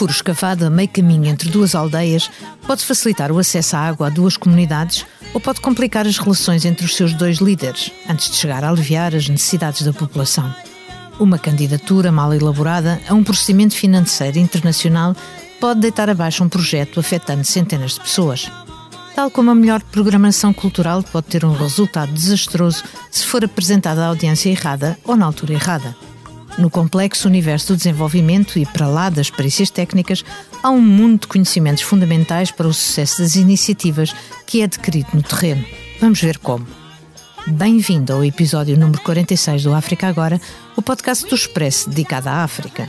furo escavado a meio caminho entre duas aldeias pode facilitar o acesso à água a duas comunidades ou pode complicar as relações entre os seus dois líderes, antes de chegar a aliviar as necessidades da população. Uma candidatura mal elaborada a um procedimento financeiro internacional pode deitar abaixo um projeto afetando centenas de pessoas. Tal como a melhor programação cultural pode ter um resultado desastroso se for apresentada à audiência errada ou na altura errada. No complexo universo do desenvolvimento e para lá das perícias técnicas, há um mundo de conhecimentos fundamentais para o sucesso das iniciativas que é adquirido no terreno. Vamos ver como. Bem-vindo ao episódio número 46 do África Agora, o podcast do Expresso dedicado à África.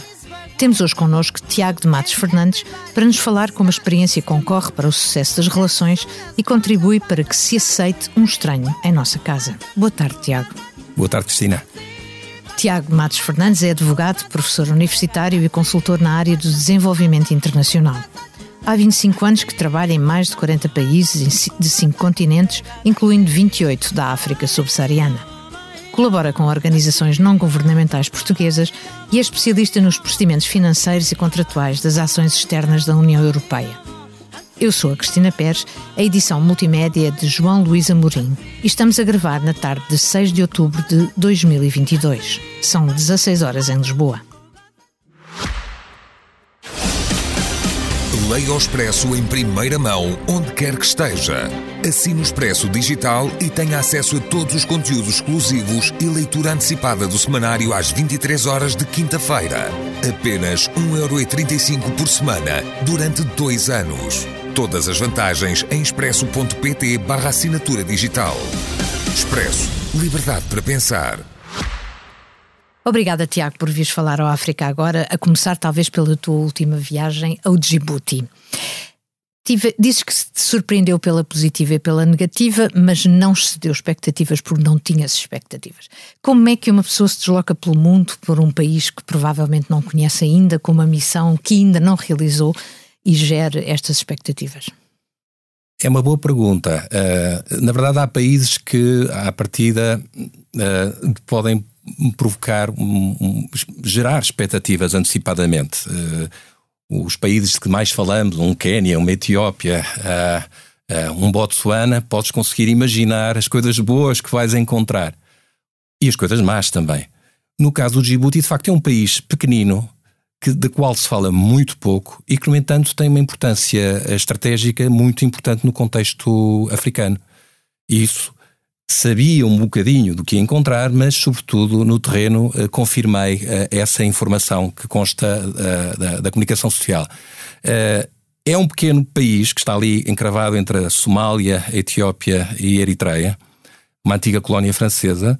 Temos hoje connosco Tiago de Matos Fernandes para nos falar como a experiência concorre para o sucesso das relações e contribui para que se aceite um estranho em nossa casa. Boa tarde, Tiago. Boa tarde, Cristina. Tiago Matos Fernandes é advogado, professor universitário e consultor na área do desenvolvimento internacional. Há 25 anos que trabalha em mais de 40 países de 5 continentes, incluindo 28 da África subsaariana. Colabora com organizações não governamentais portuguesas e é especialista nos procedimentos financeiros e contratuais das ações externas da União Europeia. Eu sou a Cristina Pérez, a edição multimédia de João Luís Amorim e estamos a gravar na tarde de 6 de outubro de 2022. São 16 horas em Lisboa. Leia o Expresso em primeira mão, onde quer que esteja. Assine o Expresso Digital e tenha acesso a todos os conteúdos exclusivos e leitura antecipada do semanário às 23 horas de quinta-feira. Apenas 1,35€ por semana, durante dois anos. Todas as vantagens em expresso.pt barra assinatura digital. Expresso. Liberdade para pensar. Obrigada, Tiago, por vires falar ao África agora, a começar talvez pela tua última viagem ao Djibouti. Tive, dizes que te surpreendeu pela positiva e pela negativa, mas não excedeu expectativas porque não tinhas expectativas. Como é que uma pessoa se desloca pelo mundo, por um país que provavelmente não conhece ainda, com uma missão que ainda não realizou e gera estas expectativas? É uma boa pergunta. Uh, na verdade, há países que, à partida, uh, podem provocar, um, um, gerar expectativas antecipadamente. Uh, os países que mais falamos, um Quênia, uma Etiópia, um Botsuana, podes conseguir imaginar as coisas boas que vais encontrar. E as coisas más também. No caso do Djibouti, de facto, é um país pequenino, que, da qual se fala muito pouco e que, no entanto, tem uma importância estratégica muito importante no contexto africano. Isso sabia um bocadinho do que encontrar, mas, sobretudo, no terreno, eh, confirmei eh, essa informação que consta eh, da, da, comunicação social. é um pequeno país que está ali encravado entre a Somália, a Etiópia e a Eritreia, uma antiga colónia francesa,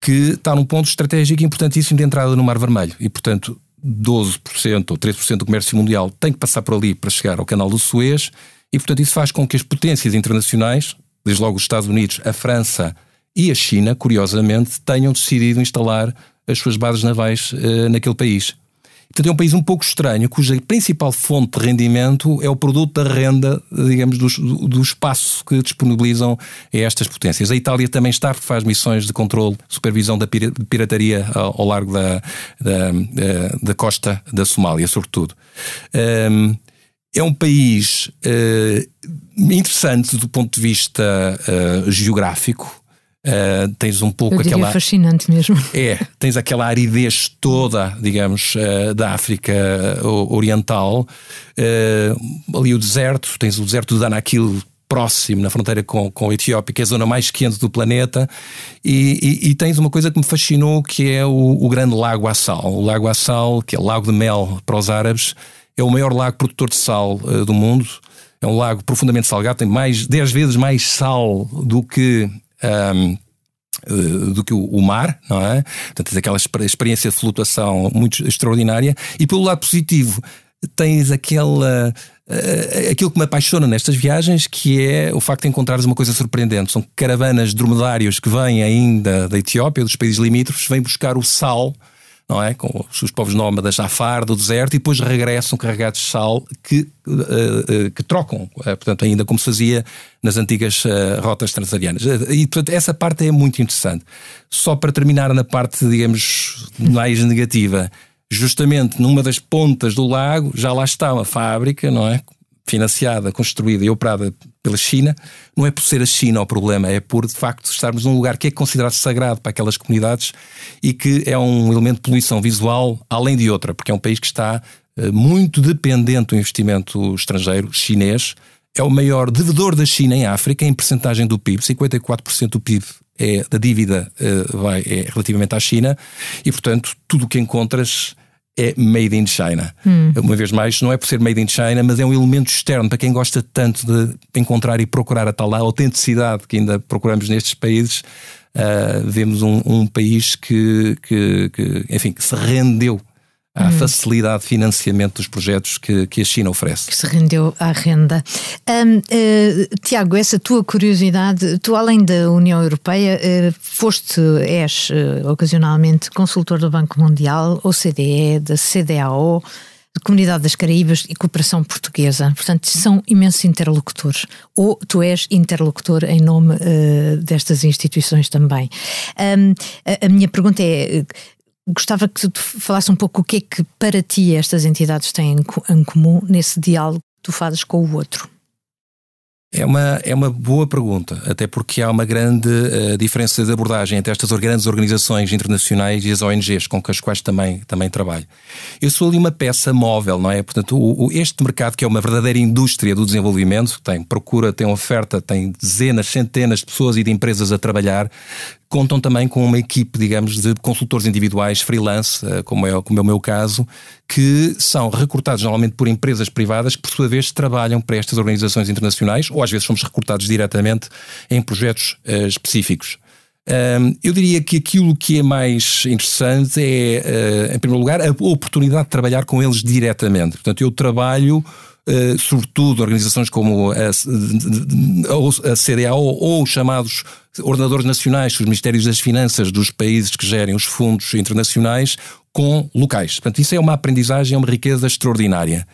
que está num ponto estratégico importantíssimo de entrada no Mar Vermelho. E, portanto, 12% ou 13% do comércio mundial tem que passar por ali para chegar ao Canal do Suez, e, portanto, isso faz com que as potências internacionais, desde logo os Estados Unidos, a França e a China, curiosamente, tenham decidido instalar as suas bases navais uh, naquele país. Portanto, é um país um pouco estranho, cuja principal fonte de rendimento é o produto da renda, digamos, do, do espaço que disponibilizam a estas potências. A Itália também está, porque faz missões de controle, supervisão da pirataria ao, largo da, da, da, costa da Somália, sobretudo. Um, é um país uh, interessante do ponto de vista uh, geográfico. Uh, tens um pouco Eu aquela. fascinante mesmo. É, tens aquela aridez toda, digamos, uh, da África Oriental. Uh, ali o deserto, tens o deserto do Danakil próximo, na fronteira com, com a Etiópia, que é a zona mais quente do planeta, e, e, e tens uma coisa que me fascinou, que é o, o grande Lago Assal. O Lago Assal, que é o Lago de Mel para os árabes, é o maior lago produtor de sal uh, do mundo. É um lago profundamente salgado, tem mais 10 vezes mais sal do que um, eh, do que o, mar, não é? Portanto, tens aquela experiência de flutuação muito extraordinária. E pelo lado positivo, tens aquela. Uh, aquilo que me apaixona nestas viagens, que é o facto de encontrares uma coisa surpreendente. São caravanas dromedários que vêm ainda da Etiópia, dos países limítrofes, vêm buscar o sal não é? Com os povos nómadas Jafar, do deserto, e depois regressam carregados de sal que, uh, uh, que trocam, uh, portanto, ainda como se fazia nas antigas rotas transarianas. E, portanto, essa parte é muito interessante. Só para terminar na parte, digamos, mais negativa, justamente numa das pontas do lago, já lá está uma fábrica, não é? Financiada, construída e operada pela China. Não é por ser a China o problema, é por de facto estarmos num lugar que é considerado sagrado para aquelas comunidades e que é um elemento de poluição visual além de outra, porque é um país que está eh, muito dependente do investimento estrangeiro chinês. É o maior devedor da China em África em percentagem do PIB, 54% do PIB é, da dívida uh, vai, é relativamente à China e, portanto, tudo o que encontras é made in China. Hum. Uma vez mais, não é por ser made in China, mas é um elemento externo para quem gosta tanto de encontrar e procurar a tal autenticidade que ainda procuramos nestes países. Uh, vemos um, um país que, que, que, enfim, que se rendeu à hum. facilidade de financiamento dos projetos que, que a China oferece. Que se rendeu à renda. Um, uh, eh, Tiago, essa tua curiosidade, tu além da União Europeia, uh, foste, és uh, ocasionalmente consultor do Banco Mundial, OCDE, da CDAO, Comunidade das Caraíbas e Cooperação Portuguesa. Portanto, são imensos interlocutores. Ou tu és interlocutor em nome uh, destas instituições também. Um, a, a, minha pergunta é: Gostava que tu falasse um pouco o que é que para ti estas entidades têm em comum nesse diálogo que tu fazes com o outro. É uma, é uma boa pergunta, até porque há uma grande uh, diferença de abordagem entre estas grandes organizações internacionais e as ONGs com as quais também, também trabalho. Eu sou ali uma peça móvel, não é? Portanto, o, o, este mercado, que é uma verdadeira indústria do desenvolvimento, tem procura, tem oferta, tem dezenas, centenas de pessoas e de empresas a trabalhar, contam também com uma equipe, digamos, de consultores individuais, freelance, eh, como é, como é o meu caso, que são recrutados normalmente por empresas privadas que, por sua vez, trabalham para estas organizações internacionais, ou às vezes somos recrutados diretamente em projetos uh, específicos. Um, eu diria que aquilo que é mais interessante é, uh, em primeiro lugar, a oportunidade de trabalhar com eles diretamente. Portanto, eu trabalho sobretudo organizações como a CDAO ou os chamados ordenadores nacionais, os Ministérios das Finanças dos países que gerem os fundos internacionais, com locais. Portanto, isso é uma aprendizagem, é uma riqueza extraordinária.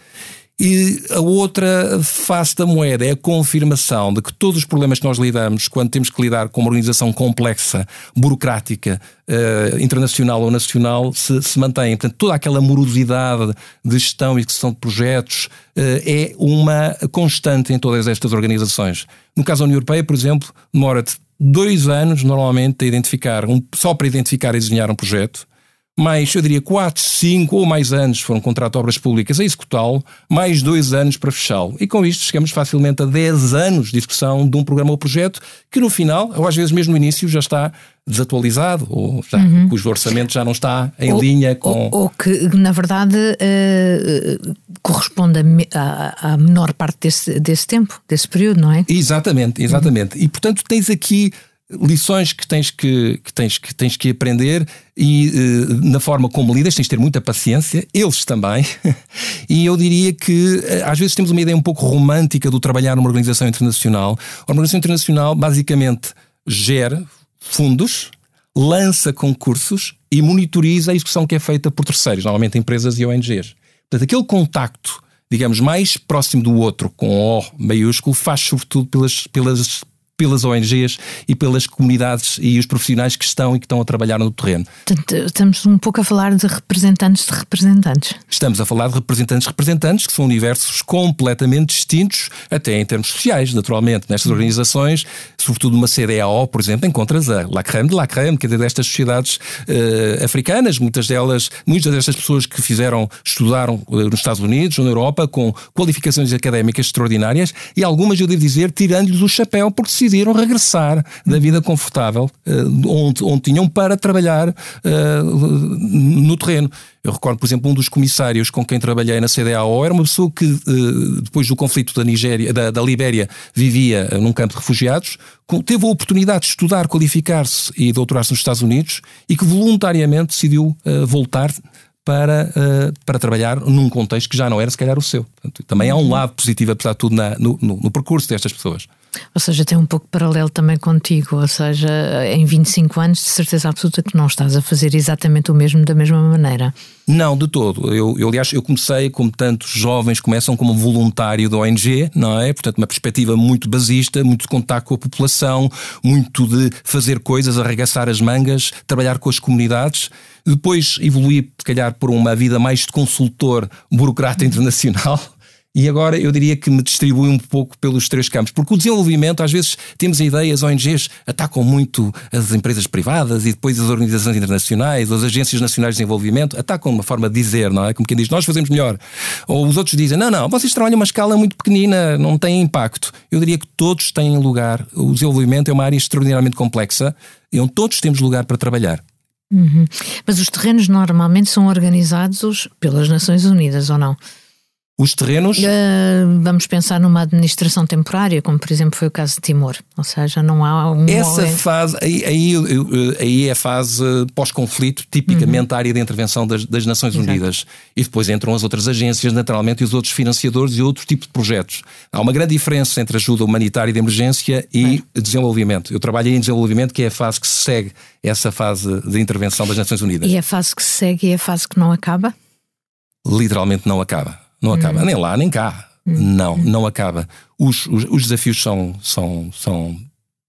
E a outra face da moeda é a confirmação de que todos os problemas que nós lidamos, quando temos que lidar com uma organização complexa, burocrática, uh, internacional ou nacional, se, se mantêm. Portanto, toda aquela morosidade de gestão e execução de projetos uh, é uma constante em todas estas organizações. No caso da União Europeia, por exemplo, demora-te dois anos, normalmente, a identificar, um, só para identificar e desenhar um projeto mais, eu diria, 4, 5 ou mais anos foram contrato de obras públicas a executá-lo, mais 2 anos para fechá-lo. E com isto chegamos facilmente a 10 anos de execução de um programa ou projeto que no final, ou às vezes mesmo no início, já está desatualizado, ou já, uhum. cujo orçamento já não está em ou, linha com. Ou, ou, que, na verdade, uh, corresponde à menor parte desse, desse tempo, desse período, não é? Exatamente, exatamente. Uhum. E portanto tens aqui lições que tens que, que, tens, que tens que aprender e uh, na forma como lidas tens de ter muita paciência, eles também. e eu diria que uh, às vezes temos uma ideia um pouco romântica do trabalhar numa organização internacional. A organização internacional basicamente gera fundos, lança concursos e monitoriza a execução que é feita por terceiros, normalmente empresas e ONGs. Portanto, aquele contacto, digamos, mais próximo do outro, com O maiúsculo, faz sobretudo pelas, pelas pelas ONGs e pelas comunidades e os profissionais que estão e que estão a trabalhar no terreno. Portanto, estamos um pouco a falar de representantes de representantes. Estamos a falar de representantes de representantes, que são universos completamente distintos, até em termos sociais, naturalmente. Nestas organizações, sobretudo uma CDAO, por exemplo, encontras a La Crème de La Crème, que é destas sociedades uh, africanas, muitas delas, muitas destas pessoas que fizeram, estudaram uh, nos Estados Unidos ou na Europa, com qualificações académicas extraordinárias, e algumas, eu devo dizer, tirando-lhes o chapéu, porque se decidiram regressar da vida confortável uh, onde, onde tinham para trabalhar uh, no terreno. Eu recordo, por exemplo, um dos comissários com quem trabalhei na CDAO era uma pessoa que, uh, depois do conflito da Nigéria, da, da Libéria, vivia num campo de refugiados, teve a oportunidade de estudar, qualificar-se e doutorar-se nos Estados Unidos e que voluntariamente decidiu voltar para, para trabalhar num contexto que já não era, se calhar, o seu. Portanto, também há um lado positivo, apesar de tudo, na, no, no, no, percurso destas pessoas. Ou seja, tem um pouco paralelo também contigo, ou seja, em 25 anos, de certeza absoluta que não estás a fazer exatamente o mesmo da mesma maneira. Não, de todo. Eu, eu, aliás, eu comecei, como tantos jovens começam, como voluntário da ONG, não é? Portanto, uma perspectiva muito basista, muito de contato com a população, muito de fazer coisas, arregaçar as mangas, trabalhar com as comunidades. Depois evoluí, se calhar, por uma vida mais de consultor burocrata internacional e agora eu diria que me distribui um pouco pelos três campos, porque o desenvolvimento, às vezes temos ideias, ONGs atacam muito as empresas privadas e depois as organizações internacionais, as agências nacionais de desenvolvimento, atacam uma forma de dizer, não é? Como quem diz, nós fazemos melhor. Ou os outros dizem, não, não, vocês trabalham uma escala muito pequenina, não tem impacto. Eu diria que todos têm lugar. O desenvolvimento é uma área extraordinariamente complexa e onde todos temos lugar para trabalhar. Uhum. Mas os terrenos normalmente são organizados pelas Nações Unidas, ou não? Os terrenos. Uh, vamos pensar numa administração temporária, como por exemplo foi o caso de Timor. Ou seja, não há um. Essa fase, aí, aí, aí é a fase pós-conflito, tipicamente uhum. a área de intervenção das, das Nações Exato. Unidas. E depois entram as outras agências, naturalmente, e os outros financiadores e outro tipo de projetos. Há uma grande diferença entre ajuda humanitária de emergência e é. desenvolvimento. Eu trabalho em desenvolvimento, que é a fase que segue essa fase de intervenção das Nações Unidas. E é a fase que segue é a fase que não acaba? Literalmente não acaba. Não acaba. Hum. Nem lá, nem cá. Hum. Não, não acaba. Os, os, os, desafios são, são, são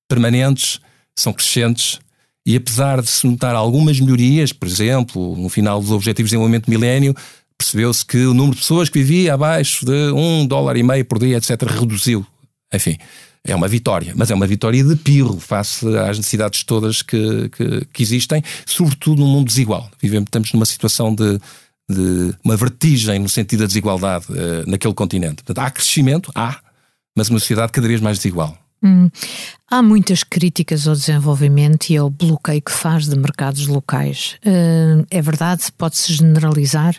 permanentes, são crescentes. E apesar de se notar algumas melhorias, por exemplo, no final dos Objetivos de Desenvolvimento Milénio, percebeu-se que o número de pessoas que vivia abaixo de um dólar e meio por dia, etc., reduziu. Enfim, é uma vitória, mas é uma vitória de pirro face às necessidades todas que, que, que existem, sobretudo num mundo desigual. Vivemos, estamos numa situação de, de uma vertigem no sentido da desigualdade uh, naquele continente. Portanto, há crescimento, há, mas uma sociedade cada vez mais desigual. Hum. Há muitas críticas ao desenvolvimento e ao bloqueio que faz de mercados locais. Uh, é verdade? Pode-se generalizar?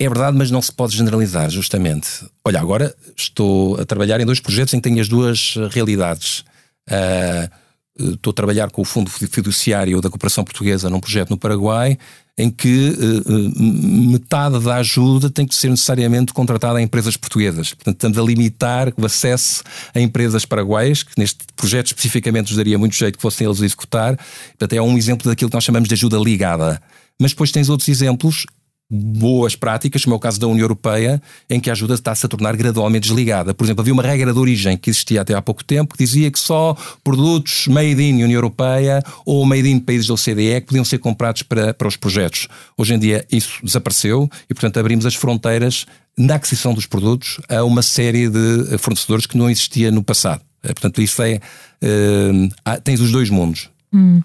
É verdade, mas não se pode generalizar, justamente. Olha, agora estou a trabalhar em dois projetos em que tenho as duas realidades. Uh, estou a trabalhar com o Fundo Fiduciário da Cooperação Portuguesa num projeto no Paraguai em que uh, metade da ajuda tem que ser necessariamente contratada a empresas portuguesas. Portanto, estamos a limitar o acesso a empresas paraguaias, que neste projeto especificamente nos daria muito jeito que fossem eles a executar. Portanto, é um exemplo daquilo que nós chamamos de ajuda ligada. Mas depois tens outros exemplos boas práticas, como é o caso da União Europeia, em que a ajuda está-se a tornar gradualmente desligada. Por exemplo, havia uma regra de origem que existia até há pouco tempo que dizia que só produtos made in União Europeia ou made in países da OCDE é que podiam ser comprados para, para os projetos. Hoje em dia isso desapareceu e, portanto, abrimos as fronteiras na aquisição dos produtos a uma série de fornecedores que não existia no passado. Portanto, isso é. Uh, tens os dois mundos. Hum.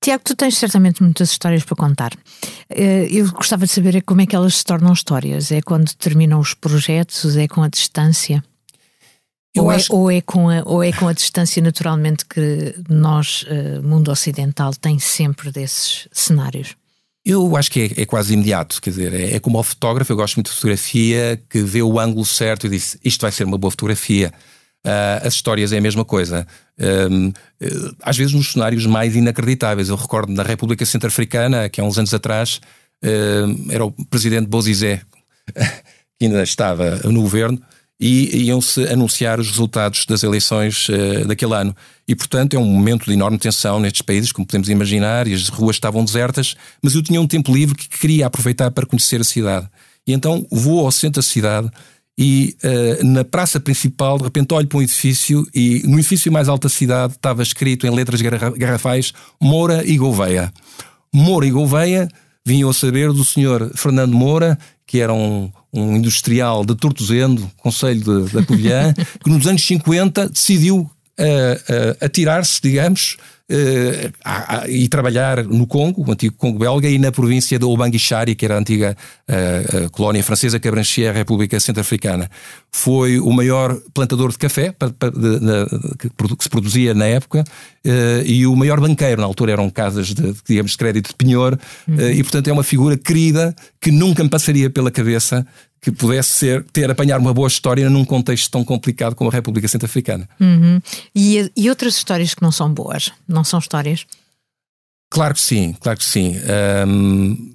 Tiago, tu tens certamente muitas histórias para contar. Eh, eu gostava de saber é como é que elas se tornam histórias. É quando terminam os projetos? É com a distância? Ou, é, acho... é, ou, é com a, ou é com a distância naturalmente que nós, eh, mundo ocidental, tem sempre desses cenários? Eu acho que é, é quase imediato, quer dizer, é, é como o fotógrafo, eu gosto muito de fotografia, que vê o ângulo certo e diz isto vai ser uma boa fotografia. Uh, as histórias é a mesma coisa. Uh, às vezes nos cenários mais inacreditáveis. Eu recordo na República Centro-Africana, que há uns anos atrás, era o presidente Bozizé, que ainda estava no governo, e iam-se anunciar os resultados das eleições uh, daquele ano. E, portanto, é um momento de enorme tensão nestes países, como podemos imaginar, e as ruas estavam desertas, mas eu tinha um tempo livre que queria aproveitar para conhecer a cidade. E então vou ao centro da cidade e uh, na praça principal, de repente, olho para um edifício e no edifício mais alto da cidade estava escrito em letras garrafais Moura e Gouveia. Moura e Gouveia vinham a saber do senhor Fernando Moura, que era um, um industrial de Tortozendo, Conselho da Covilhã, que nos anos 50 decidiu uh, uh, atirar-se, digamos, a, a, e trabalhar no Congo, o antigo Congo belga, e na província de Obanguichari, que era a antiga uh, colónia francesa que abrangia a República Centro-Africana. Foi o maior plantador de café para, para, de, de, que, que, se produzia na época e o maior banqueiro. Na altura eram casas de, digamos, de crédito de penhor, uhum. e portanto é uma figura querida que nunca me passaria pela cabeça que pudesse ser, ter apanhar uma boa história num contexto tão complicado como a República Centro-Africana. Uhum. E, e, outras histórias que não são boas? Não são histórias? Claro que sim, claro que sim. Um,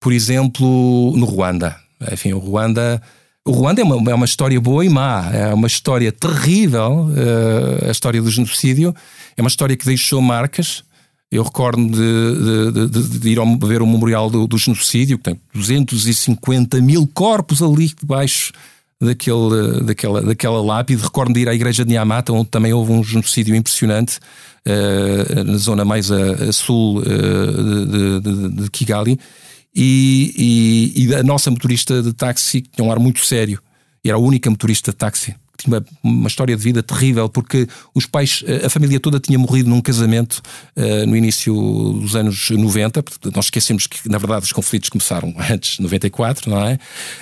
por exemplo, no Ruanda. Enfim, o Ruanda, o Ruanda é uma, é uma história boa e má, é uma história terrível, uh, a história do genocídio, é uma história que deixou marcas. Eu recordo de, de, de, de ir ao, ver o memorial do, do, genocídio, que tem 250 mil corpos ali debaixo daquele, daquela, daquela lápide. Recordo de ir à igreja de Niamata, onde também houve um genocídio impressionante, uh, na zona mais a, a sul uh, de, Kigali e, e, e a nossa motorista de táxi tinha um ar muito sério. Era a única motorista de táxi tinha uma, história de vida terrível, porque os pais, a família toda tinha morrido num casamento uh, no início dos anos 90. Nós esquecemos que, na verdade, os conflitos começaram antes, de 94, não é?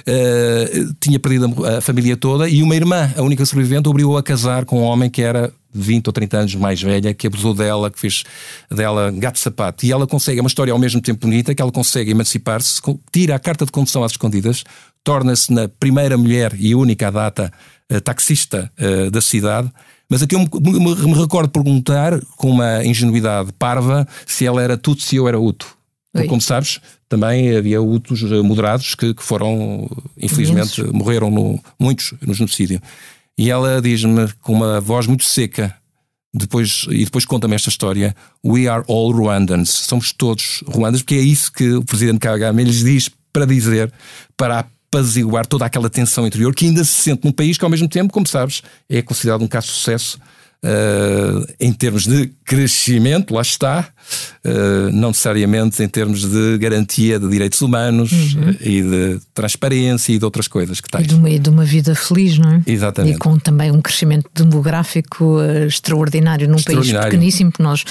Uh, tinha perdido a, a, família toda e uma irmã, a única sobrevivente, obrigou a casar com um homem que era 20 ou 30 anos mais velha, que abusou dela, que fez dela gato sapato. E ela consegue, é uma história ao mesmo tempo bonita, que ela consegue emancipar-se, tira a carta de condução às escondidas, torna-se na primeira mulher e única data uh, taxista uh, da cidade. Mas aqui eu me, me, me, recordo perguntar, com uma ingenuidade parva, se ela era Tutsi ou era Hutu. Porque, como sabes, também havia Hutus eh, moderados que, que foram, infelizmente, morreram no, muitos no genocídio. E ela diz-me com uma voz muito seca, depois, e depois conta-me esta história: We are all Rwandans. Somos todos Ruandas, porque é isso que o presidente Kagame lhes diz para dizer, para apaziguar toda aquela tensão interior que ainda se sente num país que, ao mesmo tempo, como sabes, é considerado um caso de sucesso uh, em termos de crescimento, lá está, não necessariamente em termos de garantia de direitos humanos uhum. e de transparência e de outras coisas que tens. E de, uma, de uma vida feliz, não é? Exatamente. E com também um crescimento demográfico uh, extraordinário num extraordinário. país pequeníssimo, que nós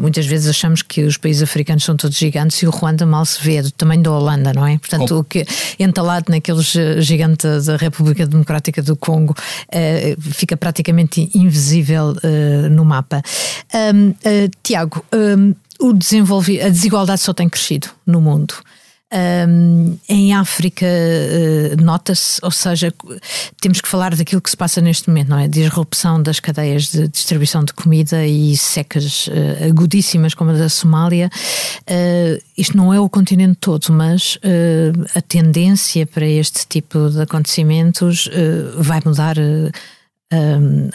muitas vezes achamos que os países africanos são todos gigantes e o Ruanda mal se vê, é do tamanho da Holanda, não é? Portanto, com... o que entalado naqueles gigantes da República Democrática do Congo fica praticamente invisível no mapa. Tiago, o a desigualdade só tem crescido no mundo. Um, em África uh, nota-se, ou seja, temos que falar daquilo que se passa neste momento, não é? Disrupção das cadeias de distribuição de comida e secas uh, agudíssimas como a da Somália. Uh, isto não é o continente todo, mas a tendência para este tipo de acontecimentos vai mudar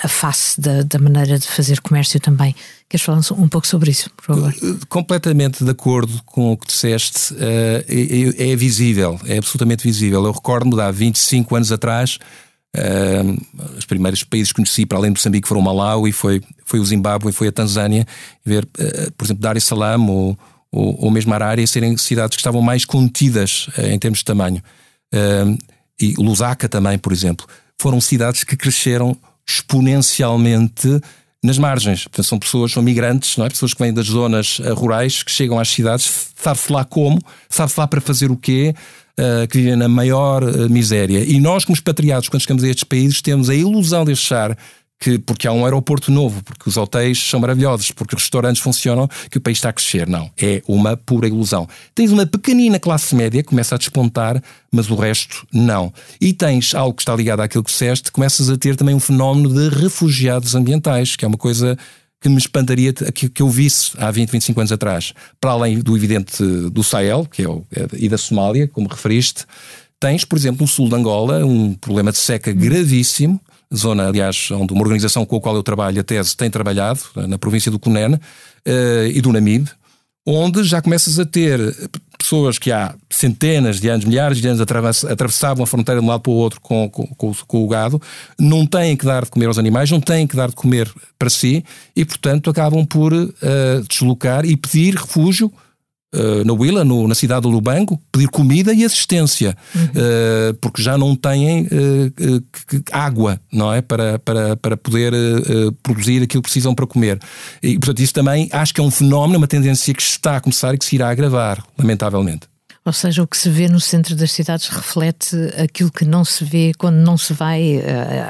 a face da, da, maneira de fazer comércio também. Queres falar um pouco sobre isso, por favor? Eh, completamente de acordo com o que disseste, uh, é, visível, é absolutamente visível. Eu recordo-me de há 25 anos atrás, uh, os primeiros países que conheci, para além de Moçambique, foram o e foi, foi o Zimbábue e foi a Tanzânia, ver, por exemplo, Dar es Salaam ou, ou, ou mesmo Arária serem cidades que estavam mais contidas em termos de tamanho. e Lusaka também, por exemplo foram cidades que cresceram exponencialmente nas margens. Portanto, são pessoas, são migrantes, não é? pessoas que vêm das zonas uh, rurais, que chegam às cidades, sabe-se lá como, sabe-se lá para fazer o quê, uh, que vivem na maior uh, miséria. E nós, como expatriados, quando chegamos a estes países, temos a ilusão de achar que porque há um aeroporto novo, porque os hotéis são maravilhosos, porque os restaurantes funcionam, que o país está a crescer. Não, é uma pura ilusão. Tens uma pequenina classe média que começa a despontar, mas o resto não. E tens algo que está ligado àquilo que disseste, começas a ter também um fenómeno de refugiados ambientais, que é uma coisa que me espantaria que, eu visse há 20, 25 anos atrás. Para além do evidente do Sahel, que é o, é, e da Somália, como referiste, tens, por exemplo, no sul de Angola, um problema de seca gravíssimo, zona, aliás, onde uma organização com a qual eu trabalho, a tese, tem trabalhado, na província do Cunene uh, e do Namibe, onde já começas a ter pessoas que há centenas de anos, milhares de anos atravessavam a fronteira de um lado para o outro com, com, com, com, o gado, não têm que dar de comer aos animais, não têm que dar de comer para si e, portanto, acabam por uh, deslocar e pedir refúgio na Willa, no, na cidade do Lubango, pedir comida e assistência, uhum. uh, porque já não têm uh, água, não é? Para, para, para poder produzir aquilo que precisam para comer. E, portanto, isso também acho que é um fenómeno, uma tendência que está a começar e que se irá agravar, lamentavelmente. Ou seja, o que se vê no centro das cidades reflete aquilo que não se vê quando não se vai uh,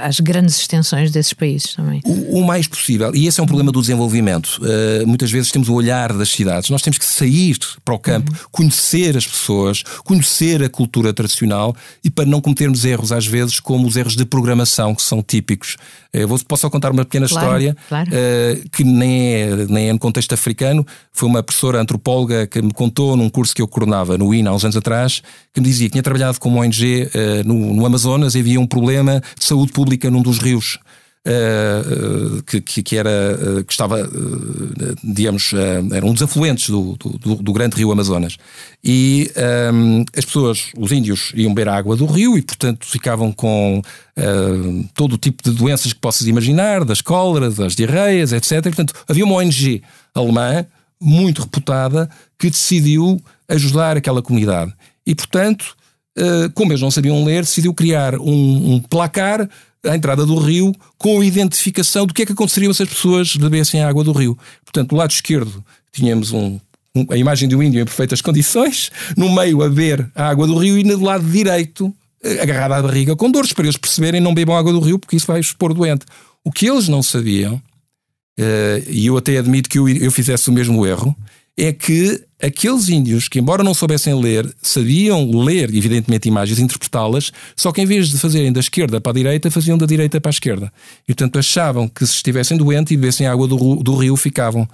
às grandes extensões desses países também. O, o mais possível, e esse é um problema do desenvolvimento. Uh, muitas vezes temos o olhar das cidades, nós temos que sair para o campo, uhum. conhecer as pessoas, conhecer a cultura tradicional e para não cometermos erros, às vezes, como os erros de programação que são típicos. Eh, eu vou, posso só contar uma pequena claro, história claro. Uh, que nem é, nem é no contexto africano. Foi uma professora antropóloga que me contou num curso que eu coordenava no INE Há uns anos atrás que me dizia que tinha trabalhado com uma ONG uh, no, no Amazonas e havia um problema de saúde pública num dos rios uh, que, que, era, que estava, digamos, eram dos afluentes do, do, do, grande rio Amazonas. E um, as pessoas, os índios, iam beber a água do rio e, portanto, ficavam com todo o tipo de doenças que possas imaginar, das cóleras, das diarreias, etc. portanto, havia uma ONG alemã muito reputada que decidiu ajudar aquela comunidade. E, portanto, como eles não sabiam ler, decidiu criar um, um placar à entrada do rio com a identificação do que é que aconteceria se as pessoas bebessem a água do rio. Portanto, do lado esquerdo tínhamos um, um, a imagem de um índio em perfeitas condições, no meio a beber a água do rio e no lado direito eh, agarrado à barriga com dores, para eles perceberem não bebam água do rio porque isso vai expor doente. O que eles não sabiam, uh, e eu até admito que eu, eu fizesse o mesmo erro, é que aqueles índios que, embora não soubessem ler, sabiam ler, evidentemente, imagens interpretá-las, só que em vez de fazerem da esquerda para a direita, faziam da direita para a esquerda. E, portanto, achavam que se estivessem doentes e bebessem água do, do rio, ficavam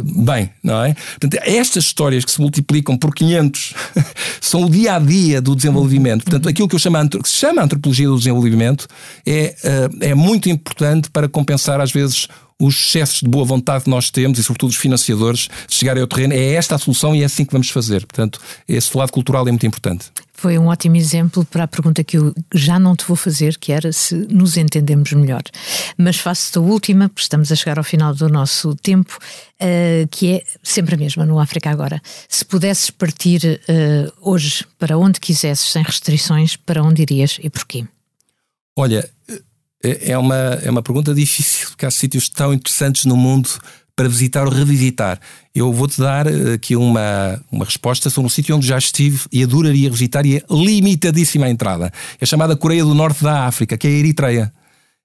bem, não é? Portanto, estas histórias que se multiplicam por 500 são o dia a dia do desenvolvimento. Portanto, aquilo que, eu chamo, que se chama antropologia do desenvolvimento é, eh, é muito importante para compensar, às vezes, os excessos de boa vontade que nós temos e, sobretudo, os financiadores chegarem ao terreno. É esta a solução e é assim que vamos fazer. Portanto, esse lado cultural é muito importante. Foi um ótimo exemplo para a pergunta que eu já não te vou fazer, que era se nos entendemos melhor. Mas faço-te a última, porque estamos a chegar ao final do nosso tempo, uh, que é sempre a mesma no África Agora. Se pudesses partir uh, hoje para onde quisesses, sem restrições, para onde irias e porquê? Olha, é, é uma, é uma pergunta difícil, porque há sítios tão interessantes no mundo para visitar ou revisitar. Eu vou-te dar eh, aqui uma, uma resposta sobre um sítio onde já estive e adoraria visitar e é limitadíssima a entrada. É chamada Coreia do Norte da África, que é a Eritreia.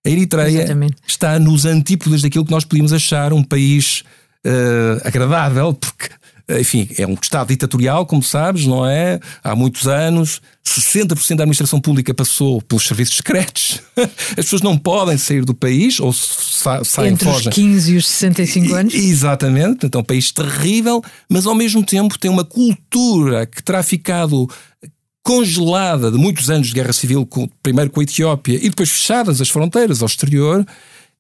A Eritreia Exatamente. está nos antípodas daquilo que nós podíamos achar um país uh, agradável, porque enfim, é um Estado ditatorial, como sabes, não é? Há muitos anos, 60% da administração pública passou pelos serviços secretos. As pessoas não podem sair do país ou sa saem Entre fogem. os 15 e os 65 anos. exatamente, então é um país terrível, mas ao mesmo tempo tem uma cultura que terá ficado congelada de muitos anos de guerra civil, primeiro com a Etiópia e depois fechadas as fronteiras ao exterior,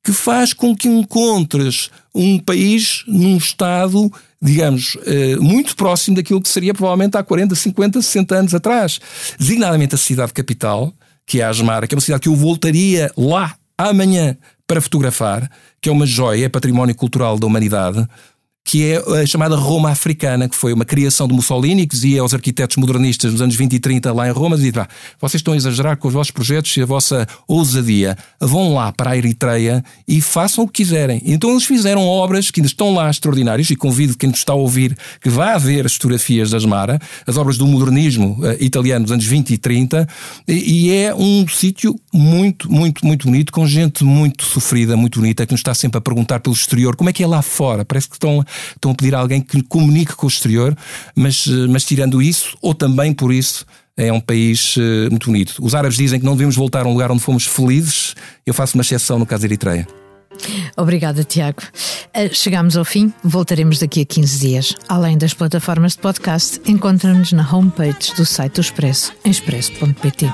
que faz com que encontres um país num estado digamos, eh, muito próximo daquilo que seria provavelmente há 40, 50, 60 anos atrás. Designadamente a cidade capital, que é Asmara, que é uma cidade que eu voltaria lá amanhã para fotografar, que é uma joia, é património cultural da humanidade, que é a chamada Roma Africana, que foi uma criação de Mussolini, que dizia aos arquitetos modernistas nos anos 20 e 30 lá em Roma, dizia, ah, vocês estão a exagerar com os vossos projetos e a vossa ousadia, vão lá para a Eritreia e façam o que quiserem. Então eles fizeram obras que ainda estão lá extraordinárias e convido quem nos está a ouvir que vá ver as fotografias da Asmara, as obras do modernismo uh, italiano dos anos 20 e 30, e, e é um sítio muito, muito, muito bonito, com gente muito sofrida, muito bonita, que nos está sempre a perguntar pelo exterior como é que é lá fora. Parece que estão estão a pedir a alguém que comunique com o exterior, mas, eh, mas tirando isso, ou também por isso, é um país uh, muito bonito. Os árabes dizem que não devemos voltar a um lugar onde fomos felizes. Eu faço uma exceção no caso da Eritreia. Obrigada, Tiago. Uh, chegamos ao fim, voltaremos daqui a 15 dias. Além das plataformas de podcast, encontra-nos na homepage do site do Expresso, em expresso.pt.